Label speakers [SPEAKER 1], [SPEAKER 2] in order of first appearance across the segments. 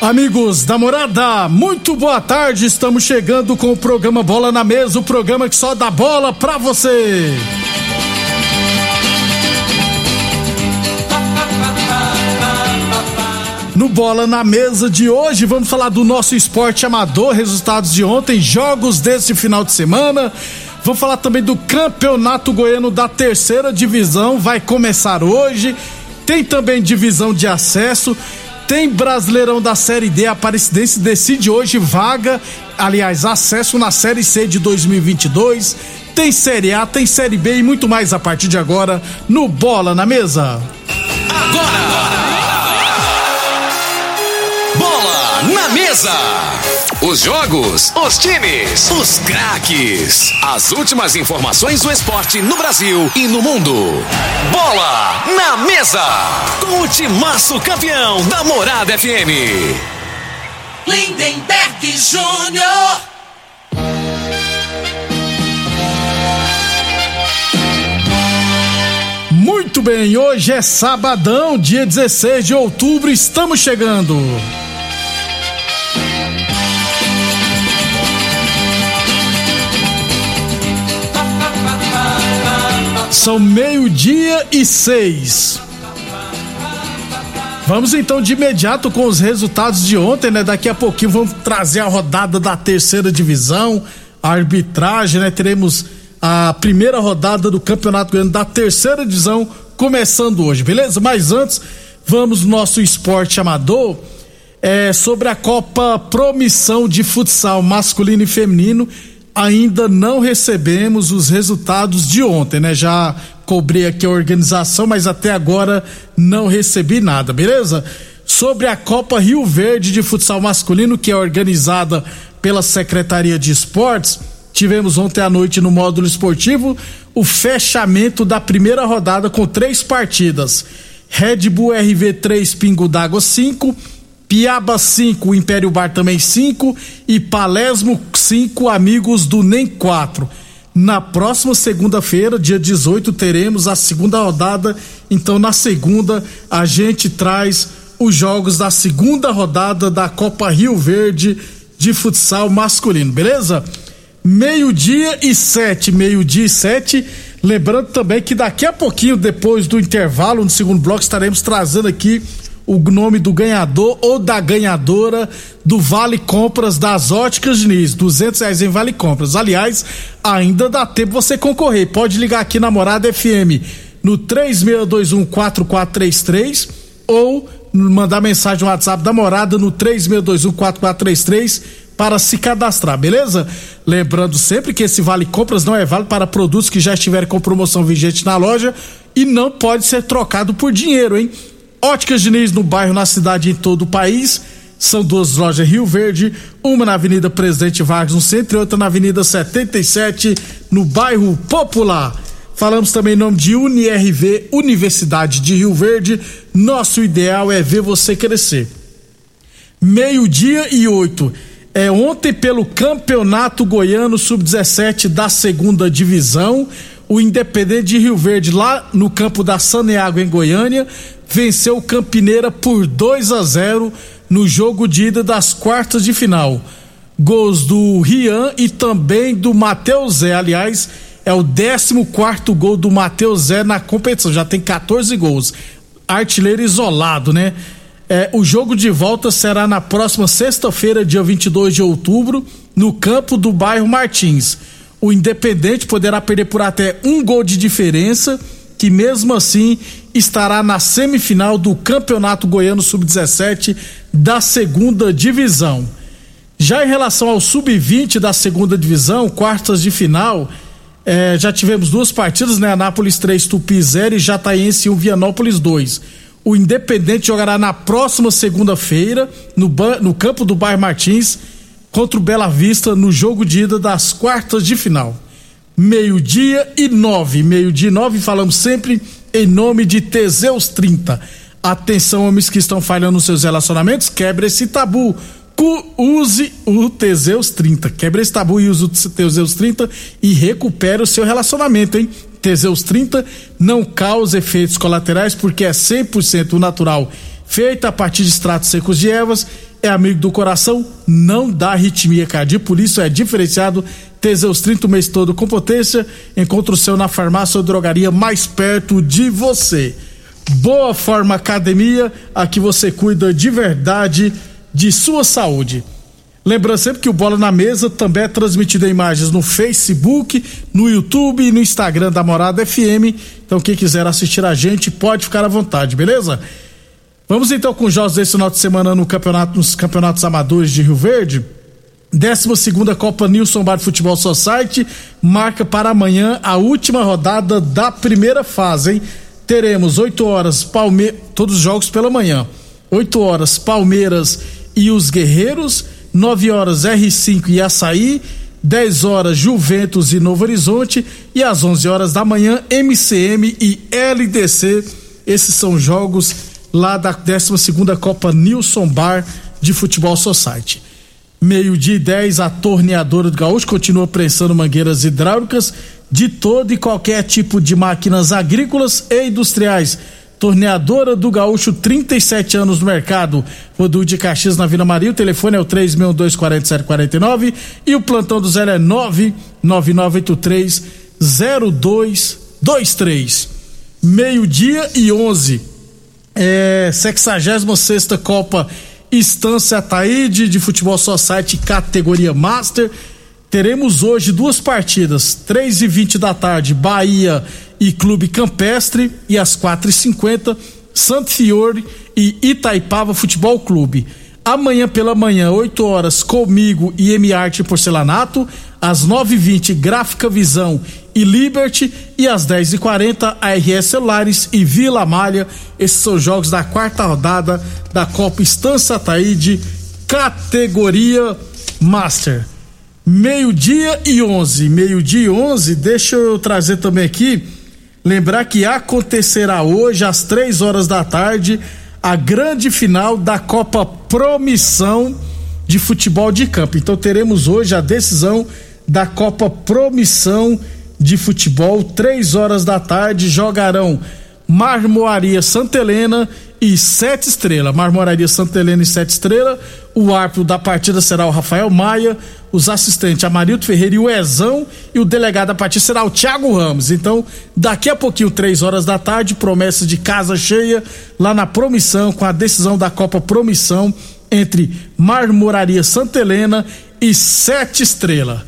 [SPEAKER 1] Amigos da morada, muito boa tarde. Estamos chegando com o programa Bola na Mesa o programa que só dá bola pra você. No Bola na Mesa de hoje, vamos falar do nosso esporte amador, resultados de ontem, jogos desse final de semana. Vamos falar também do Campeonato Goiano da Terceira Divisão, vai começar hoje. Tem também divisão de acesso. Tem Brasileirão da Série D, a Aparecidense decide hoje vaga, aliás, acesso na Série C de 2022. Tem Série A, tem Série B e muito mais a partir de agora no Bola na Mesa.
[SPEAKER 2] Agora! Bola Mesa! Os jogos, os times, os craques. As últimas informações do esporte no Brasil e no mundo. Bola na Mesa! Com o timaço campeão da Morada FM.
[SPEAKER 3] Lindenberg Júnior.
[SPEAKER 1] Muito bem, hoje é sabadão, dia 16 de outubro, estamos chegando. São meio-dia e seis. Vamos então de imediato com os resultados de ontem, né? Daqui a pouquinho vamos trazer a rodada da terceira divisão, a arbitragem, né? Teremos a primeira rodada do Campeonato Goiano da terceira divisão começando hoje, beleza? Mas antes, vamos no nosso esporte amador. É, sobre a Copa Promissão de Futsal masculino e feminino, ainda não recebemos os resultados de ontem, né? Já cobrei aqui a organização, mas até agora não recebi nada, beleza? Sobre a Copa Rio Verde de Futsal Masculino, que é organizada pela Secretaria de Esportes, tivemos ontem à noite no módulo esportivo o fechamento da primeira rodada com três partidas. Red Bull RV 3, Pingo d'Água 5, Piaba 5, Império Bar também 5 e Palesmo 5, Amigos do NEM 4. Na próxima segunda-feira, dia 18, teremos a segunda rodada. Então, na segunda, a gente traz os jogos da segunda rodada da Copa Rio Verde de futsal masculino, beleza? Meio-dia e sete, meio-dia e sete. Lembrando também que daqui a pouquinho, depois do intervalo, no segundo bloco, estaremos trazendo aqui o nome do ganhador ou da ganhadora do Vale Compras das Óticas Diniz, duzentos reais em Vale Compras. Aliás, ainda dá tempo você concorrer. Pode ligar aqui na Morada FM no 36214433 ou mandar mensagem no WhatsApp da Morada no 36214433 para se cadastrar, beleza? Lembrando sempre que esse Vale Compras não é válido para produtos que já estiverem com promoção vigente na loja e não pode ser trocado por dinheiro, hein? Óticas Diniz no bairro, na cidade em todo o país. São duas lojas Rio Verde, uma na Avenida Presidente Vargas, no centro, e outra na Avenida 77, no bairro Popular. Falamos também em nome de UniRV, Universidade de Rio Verde. Nosso ideal é ver você crescer. Meio-dia e oito. É ontem pelo Campeonato Goiano Sub-17 da segunda divisão. O Independente de Rio Verde, lá no campo da Saneago, em Goiânia, venceu o Campineira por 2 a 0 no jogo de ida das quartas de final. Gols do Rian e também do Matheus Zé. Aliás, é o 14 quarto gol do Matheus Zé na competição. Já tem 14 gols. Artilheiro isolado, né? É, o jogo de volta será na próxima sexta-feira, dia 22 de outubro, no campo do bairro Martins. O Independente poderá perder por até um gol de diferença, que mesmo assim estará na semifinal do Campeonato Goiano Sub-17 da segunda divisão. Já em relação ao Sub-20 da segunda divisão, quartas de final, eh, já tivemos duas partidas, né? Anápolis 3, Tupi 0 e Jataiense 1, Vianópolis 2. O Independente jogará na próxima segunda-feira, no, no campo do Bairro Martins, contra o Bela Vista, no jogo de ida das quartas de final. Meio-dia e nove. Meio-dia e nove, falamos sempre em nome de Teseus 30. Atenção, homens que estão falhando nos seus relacionamentos, quebre esse tabu. Use o Teseus 30. Quebre esse tabu e use o Teseus 30 e recupere o seu relacionamento, hein? Teseus 30 não causa efeitos colaterais porque é 100% natural, feita a partir de extratos secos de ervas, é amigo do coração, não dá arritmia cardíaca, por isso é diferenciado. Teseus 30 o mês todo com potência. Encontre o seu na farmácia ou drogaria mais perto de você. Boa Forma Academia, aqui você cuida de verdade de sua saúde. Lembrando sempre que o Bola na Mesa também é transmitido em imagens no Facebook, no YouTube e no Instagram da Morada FM. Então, quem quiser assistir a gente, pode ficar à vontade, beleza? Vamos então com os jogos desse final de semana no campeonato, nos campeonatos amadores de Rio Verde. 12 segunda Copa Nilson Bar Futebol Society marca para amanhã a última rodada da primeira fase, hein? Teremos 8 horas Palme... todos os jogos pela manhã. 8 horas Palmeiras e os Guerreiros 9 horas R5 e Açaí, 10 horas Juventus e Novo Horizonte e às 11 horas da manhã MCM e LDC. Esses são jogos lá da 12 segunda Copa Nilson Bar de Futebol Society. Meio-dia e 10, a torneadora do Gaúcho continua prensando mangueiras hidráulicas de todo e qualquer tipo de máquinas agrícolas e industriais Torneadora do Gaúcho, 37 anos no mercado. Rodul de Caxias na Vila Maria. O telefone é o 3624749 e o plantão do Zé é 999830223. Meio-dia e 11. É, 66 Copa Estância Taíde de Futebol Society categoria Master. Teremos hoje duas partidas, 3 e 20 da tarde, Bahia e Clube Campestre e às quatro e cinquenta Santo Fiore e Itaipava Futebol Clube. Amanhã pela manhã, 8 horas, comigo e M Arte Porcelanato. Às 9h20, Gráfica Visão e Liberty. E às 10h40, ARS Celulares e Vila Malha. Esses são os jogos da quarta rodada da Copa Estância Taíde, categoria Master. Meio-dia e 11. Meio-dia e 11, deixa eu trazer também aqui Lembrar que acontecerá hoje, às três horas da tarde, a grande final da Copa Promissão de Futebol de Campo. Então teremos hoje a decisão da Copa Promissão de Futebol, três horas da tarde, jogarão Marmoaria Santa Helena e Sete Estrela. Marmoraria Santa Helena e Sete Estrela. O árbitro da partida será o Rafael Maia, os assistentes Amarildo Ferreira e o Ezão, e o delegado da partida será o Thiago Ramos. Então, daqui a pouquinho, três horas da tarde, promessa de casa cheia lá na Promissão, com a decisão da Copa Promissão entre Marmoraria Santa Helena e Sete Estrela.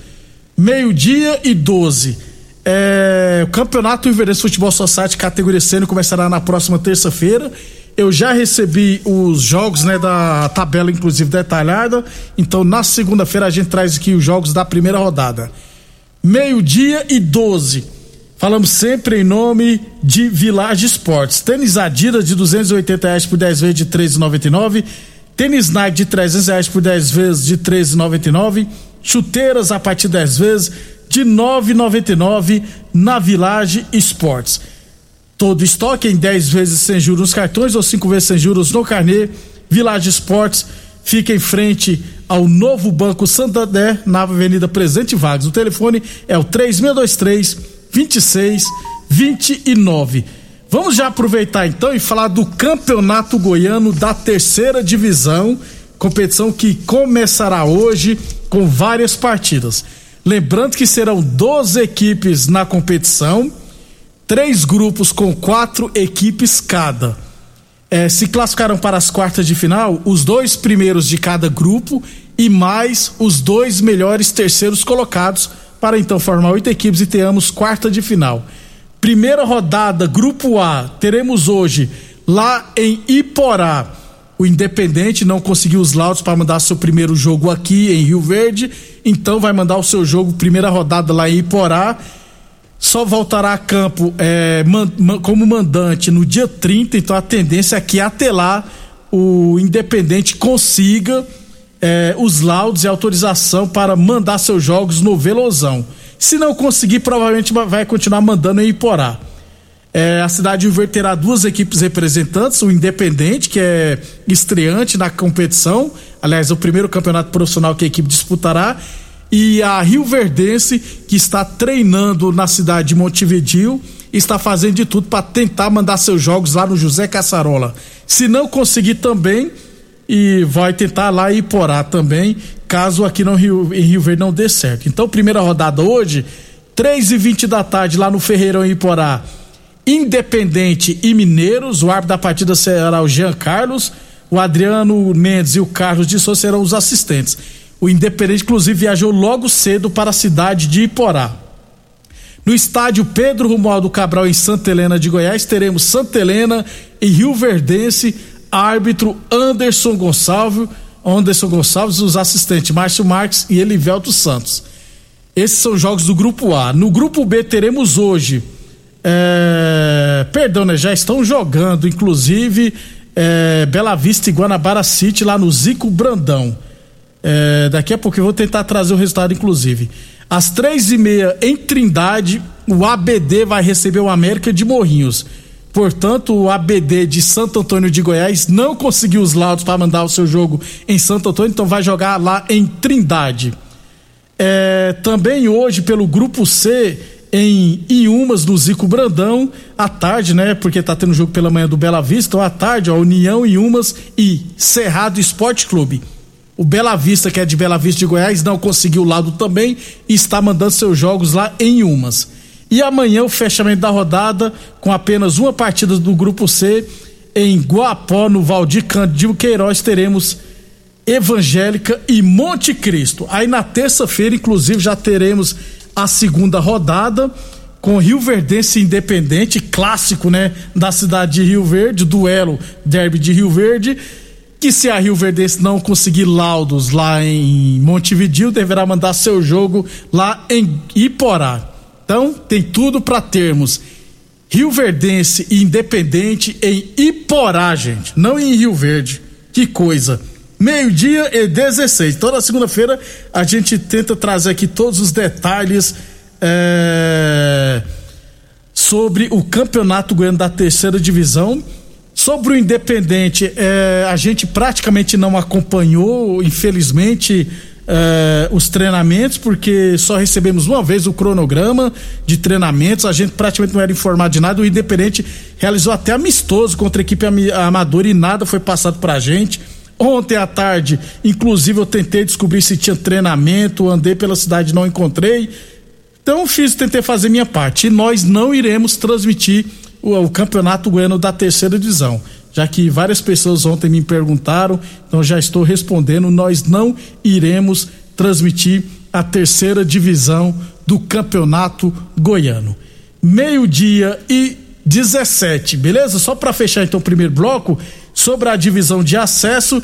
[SPEAKER 1] Meio-dia e doze. É, o Campeonato Iverense Futebol Society categoria C começará na próxima terça-feira. Eu já recebi os jogos, né, da tabela inclusive detalhada. Então na segunda-feira a gente traz aqui os jogos da primeira rodada. Meio-dia e 12. Falamos sempre em nome de Village Esportes. Tênis Adidas de 280 reais por 10 vezes de 13,99. Tênis Nike de 300 reais por 10 vezes de 13,99. Chuteiras a partir de 10 vezes de 9,99 na Village Esportes. Todo estoque em 10 vezes sem juros nos cartões ou 5 vezes sem juros no carnê. Village Esportes fica em frente ao novo Banco Santander, na Avenida Presidente Vargas. O telefone é o 3623 2629. Vamos já aproveitar então e falar do Campeonato Goiano da Terceira Divisão, competição que começará hoje com várias partidas. Lembrando que serão 12 equipes na competição três grupos com quatro equipes cada. É, se classificaram para as quartas de final os dois primeiros de cada grupo e mais os dois melhores terceiros colocados para então formar oito equipes e tenhamos quarta de final. Primeira rodada, Grupo A, teremos hoje lá em Iporá. O Independente não conseguiu os laudos para mandar seu primeiro jogo aqui em Rio Verde, então vai mandar o seu jogo, primeira rodada lá em Iporá. Só voltará a campo é, man, man, como mandante no dia 30, então a tendência é que até lá o Independente consiga é, os laudos e autorização para mandar seus jogos no Velozão. Se não conseguir, provavelmente vai continuar mandando em Iporá. É, a cidade de Rio Verde terá duas equipes representantes, o Independente, que é estreante na competição, aliás, o primeiro campeonato profissional que a equipe disputará, e a Rio Verdense, que está treinando na cidade de Montevidil, está fazendo de tudo para tentar mandar seus jogos lá no José Caçarola. Se não conseguir também, e vai tentar lá em Iporá também, caso aqui no Rio, em Rio Verde não dê certo. Então, primeira rodada hoje, três e vinte da tarde lá no Ferreirão em Iporá, Independente e Mineiros, o árbitro da partida será o Jean Carlos, o Adriano Mendes e o Carlos de Souza serão os assistentes. O Independente, inclusive, viajou logo cedo para a cidade de Iporá. No estádio Pedro Romualdo Cabral, em Santa Helena de Goiás, teremos Santa Helena e Rio Verdense, árbitro Anderson Gonçalves, Anderson Gonçalves, os assistentes Márcio Marques e Elivelto Santos. Esses são jogos do grupo A. No grupo B teremos hoje. É, perdão, né? Já estão jogando, inclusive, é, Bela Vista e Guanabara City lá no Zico Brandão. É, daqui a pouco eu vou tentar trazer o resultado, inclusive. Às três e meia, em Trindade, o ABD vai receber o América de Morrinhos. Portanto, o ABD de Santo Antônio de Goiás não conseguiu os laudos para mandar o seu jogo em Santo Antônio, então vai jogar lá em Trindade. É, também hoje, pelo grupo C, em Iumas do Zico Brandão, à tarde, né? Porque tá tendo jogo pela manhã do Bela Vista, então à tarde, ó, União Iumas e Cerrado Esporte Clube. O Bela Vista, que é de Bela Vista de Goiás, não conseguiu o lado também e está mandando seus jogos lá em Iumas. E amanhã o fechamento da rodada com apenas uma partida do grupo C em Guapó, no Valdir Cândido Queiroz, teremos Evangélica e Monte Cristo. Aí na terça-feira, inclusive, já teremos a segunda rodada com Rio Verdense Independente, clássico, né, da cidade de Rio Verde, duelo derby de Rio Verde, que se a Rio Verdense não conseguir laudos lá em Montevidil, deverá mandar seu jogo lá em Iporá. Então, tem tudo para termos Rio Verdense Independente em Iporá, gente, não em Rio Verde. Que coisa. Meio-dia e 16. Toda segunda-feira a gente tenta trazer aqui todos os detalhes é, sobre o Campeonato Goiano da Terceira Divisão. Sobre o Independente, é, a gente praticamente não acompanhou, infelizmente Uh, os treinamentos, porque só recebemos uma vez o cronograma de treinamentos, a gente praticamente não era informado de nada. O Independente realizou até amistoso contra a equipe amadora e nada foi passado pra gente. Ontem à tarde, inclusive, eu tentei descobrir se tinha treinamento, andei pela cidade não encontrei. Então fiz, tentei fazer minha parte. E nós não iremos transmitir o, o campeonato goiano da terceira divisão já que várias pessoas ontem me perguntaram, então já estou respondendo, nós não iremos transmitir a terceira divisão do Campeonato Goiano. Meio-dia e 17, beleza? Só para fechar então o primeiro bloco, sobre a divisão de acesso,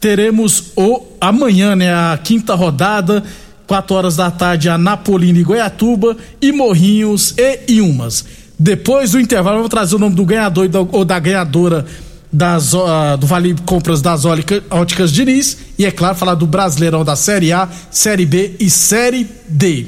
[SPEAKER 1] teremos o amanhã, né, a quinta rodada, 4 horas da tarde, a Napolina e Goiatuba, e Morrinhos e Iumas. Depois do intervalo, eu vou trazer o nome do ganhador ou da ganhadora das, uh, do Vale Compras das Óticas Diniz e, é claro, falar do Brasileirão da Série A, Série B e Série D.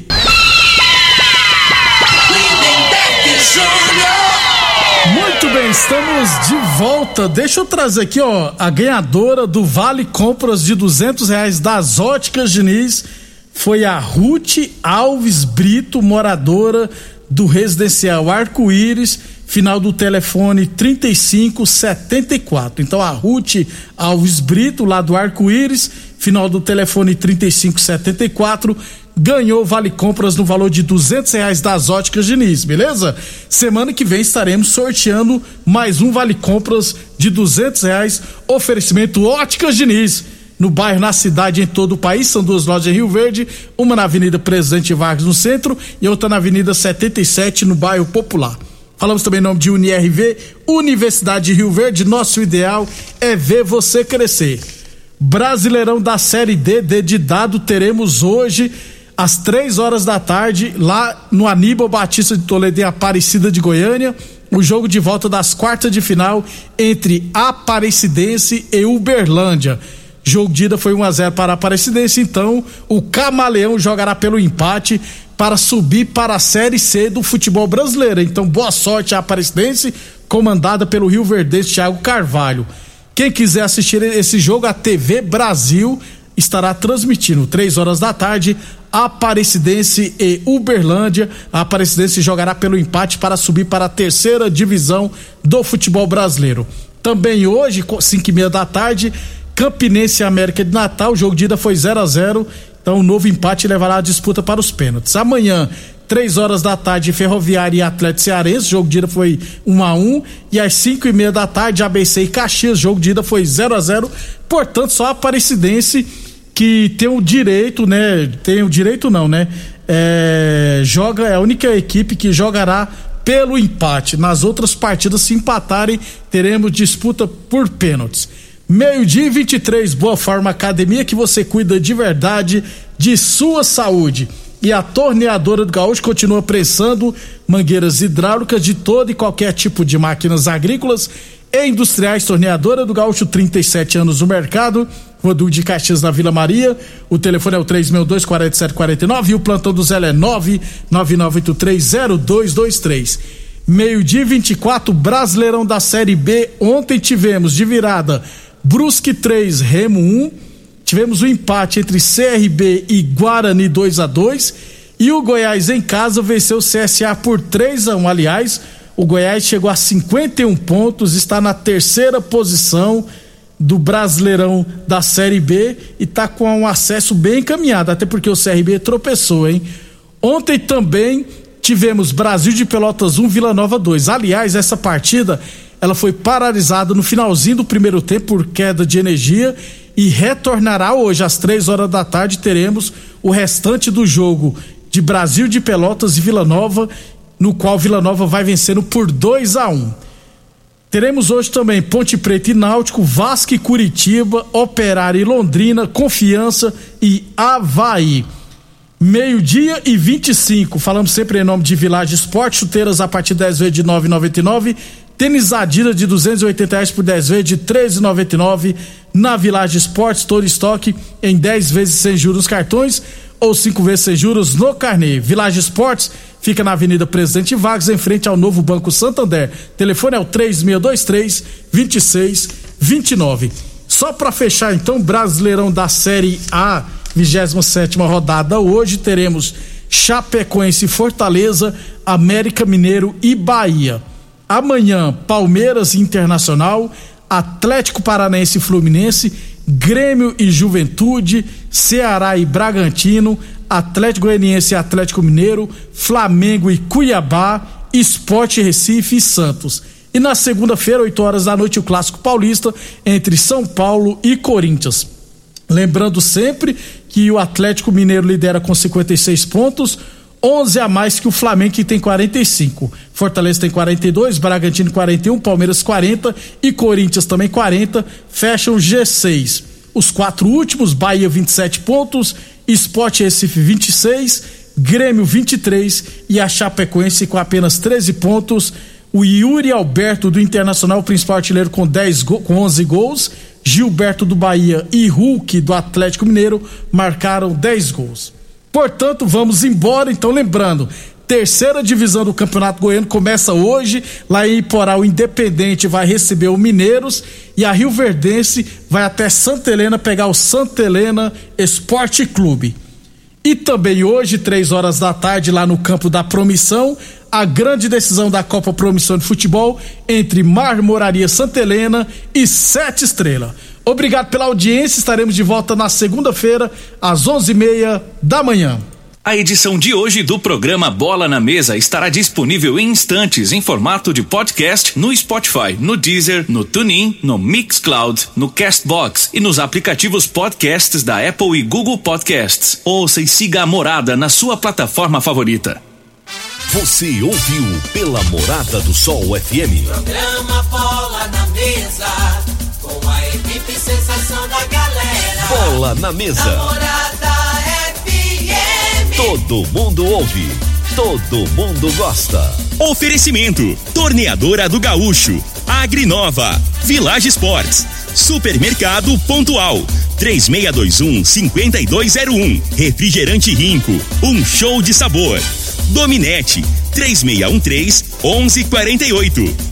[SPEAKER 1] Muito bem, estamos de volta. Deixa eu trazer aqui, ó, a ganhadora do Vale Compras de duzentos reais das Óticas Diniz foi a Ruth Alves Brito, moradora do residencial Arco-Íris final do telefone 3574. Então a Ruth Alves Brito, lá do Arco-Íris, final do telefone 3574, ganhou vale compras no valor de duzentos reais das óticas Diniz, beleza? Semana que vem estaremos sorteando mais um vale compras de duzentos reais, oferecimento óticas Diniz. No bairro, na cidade, em todo o país, são duas lojas em Rio Verde, uma na Avenida Presidente Vargas no centro e outra na Avenida 77 no bairro Popular. Falamos também em nome de UniRV, Universidade de Rio Verde. Nosso ideal é ver você crescer. Brasileirão da Série D, D de dado, teremos hoje às três horas da tarde, lá no Aníbal Batista de Toledo em Aparecida de Goiânia, o jogo de volta das quartas de final entre Aparecidense e Uberlândia. Jogo de ida foi 1 a 0 para a Aparecidense, então o Camaleão jogará pelo empate para subir para a Série C do futebol brasileiro. Então, boa sorte à Aparecidense, comandada pelo Rio Verde Thiago Carvalho. Quem quiser assistir esse jogo, a TV Brasil estará transmitindo, três horas da tarde, Aparecidense e Uberlândia. A Aparecidense jogará pelo empate para subir para a terceira divisão do futebol brasileiro. Também hoje, cinco e meia da tarde, Campinense e América de Natal, o jogo de ida foi 0 a 0 então o novo empate levará a disputa para os pênaltis. Amanhã, três horas da tarde, Ferroviária e Atlético Cearense, jogo de ida foi 1 um a 1 um, e às cinco e meia da tarde, ABC e Caxias, jogo de ida foi 0 a 0 portanto só a Aparecidense que tem o direito, né, tem o direito não, né, é, joga, é a única equipe que jogará pelo empate. Nas outras partidas, se empatarem, teremos disputa por pênaltis. Meio-dia e 23, Boa Forma Academia, que você cuida de verdade de sua saúde. E a torneadora do Gaúcho continua prensando mangueiras hidráulicas de todo e qualquer tipo de máquinas agrícolas e industriais. Torneadora do Gaúcho, 37 anos no mercado. Rodul de Caxias na Vila Maria. O telefone é o 362-4749 e o plantão do Zé é 999830223. Meio-dia 24, Brasileirão da Série B. Ontem tivemos de virada Brusque 3, Remo 1. Tivemos o um empate entre CRB e Guarani 2 a 2 e o Goiás em casa venceu o CSA por 3 a 1. Aliás, o Goiás chegou a 51 pontos, está na terceira posição do Brasileirão da Série B e está com um acesso bem encaminhado, até porque o CRB tropeçou, hein? Ontem também tivemos Brasil de Pelotas 1, Vila Nova 2. Aliás, essa partida ela foi paralisada no finalzinho do primeiro tempo por queda de energia e retornará hoje às três horas da tarde. Teremos o restante do jogo de Brasil de Pelotas e Vila Nova, no qual Vila Nova vai vencendo por 2 a 1 um. Teremos hoje também Ponte Preta e Náutico, Vasco e Curitiba, Operário e Londrina, Confiança e Havaí. Meio-dia e 25. Falamos sempre em nome de Village Esporte, chuteiras a partir de 10 vezes de 9,99 Tênis Adidas de 280 reais por 10 vezes de 13,99 na Village Esportes, todo estoque em 10 vezes sem juros cartões ou 5 vezes sem juros no carnê. Village Esportes fica na Avenida Presidente Vargas, em frente ao novo Banco Santander. Telefone é o 3623 2629. Só para fechar então, Brasileirão da Série A, 27 rodada hoje teremos Chapecoense, Fortaleza, América Mineiro e Bahia. Amanhã, Palmeiras Internacional, Atlético Paranaense e Fluminense, Grêmio e Juventude, Ceará e Bragantino, Atlético Goianiense e Atlético Mineiro, Flamengo e Cuiabá, Esporte Recife e Santos. E na segunda-feira, 8 horas da noite, o Clássico Paulista entre São Paulo e Corinthians. Lembrando sempre que o Atlético Mineiro lidera com 56 pontos, 11 a mais que o Flamengo, que tem 45. Fortaleza tem 42, Bragantino 41, Palmeiras 40 e Corinthians também 40. Fecham G6. Os quatro últimos: Bahia 27 pontos, Sport Recife 26, Grêmio 23 e a Chapecoense com apenas 13 pontos. O Yuri Alberto do Internacional, principal artilheiro com 10 com 11 gols. Gilberto do Bahia e Hulk do Atlético Mineiro marcaram 10 gols. Portanto, vamos embora. Então, lembrando, terceira divisão do Campeonato Goiano começa hoje. Lá em Iporá, o Independente vai receber o Mineiros e a Rio Verdense vai até Santa Helena pegar o Santa Helena Esporte Clube. E também hoje, três horas da tarde, lá no campo da Promissão, a grande decisão da Copa Promissão de Futebol entre Marmoraria Santa Helena e Sete Estrela. Obrigado pela audiência. Estaremos de volta na segunda-feira, às onze e meia da manhã.
[SPEAKER 2] A edição de hoje do programa Bola na Mesa estará disponível em instantes em formato de podcast no Spotify, no Deezer, no TuneIn, no Mixcloud, no Castbox e nos aplicativos podcasts da Apple e Google Podcasts. Ouça e siga a morada na sua plataforma favorita.
[SPEAKER 4] Você ouviu pela Morada do Sol FM.
[SPEAKER 3] Programa Bola na Mesa, com a equipe sensação da galera.
[SPEAKER 4] Bola na Mesa.
[SPEAKER 3] Morada FM.
[SPEAKER 4] Todo mundo ouve, todo mundo gosta.
[SPEAKER 2] Oferecimento: Torneadora do Gaúcho, Agrinova, Village Sports, Supermercado Pontual. 3621 5201. Refrigerante Rinco, um show de sabor. Dominete 3613 1148.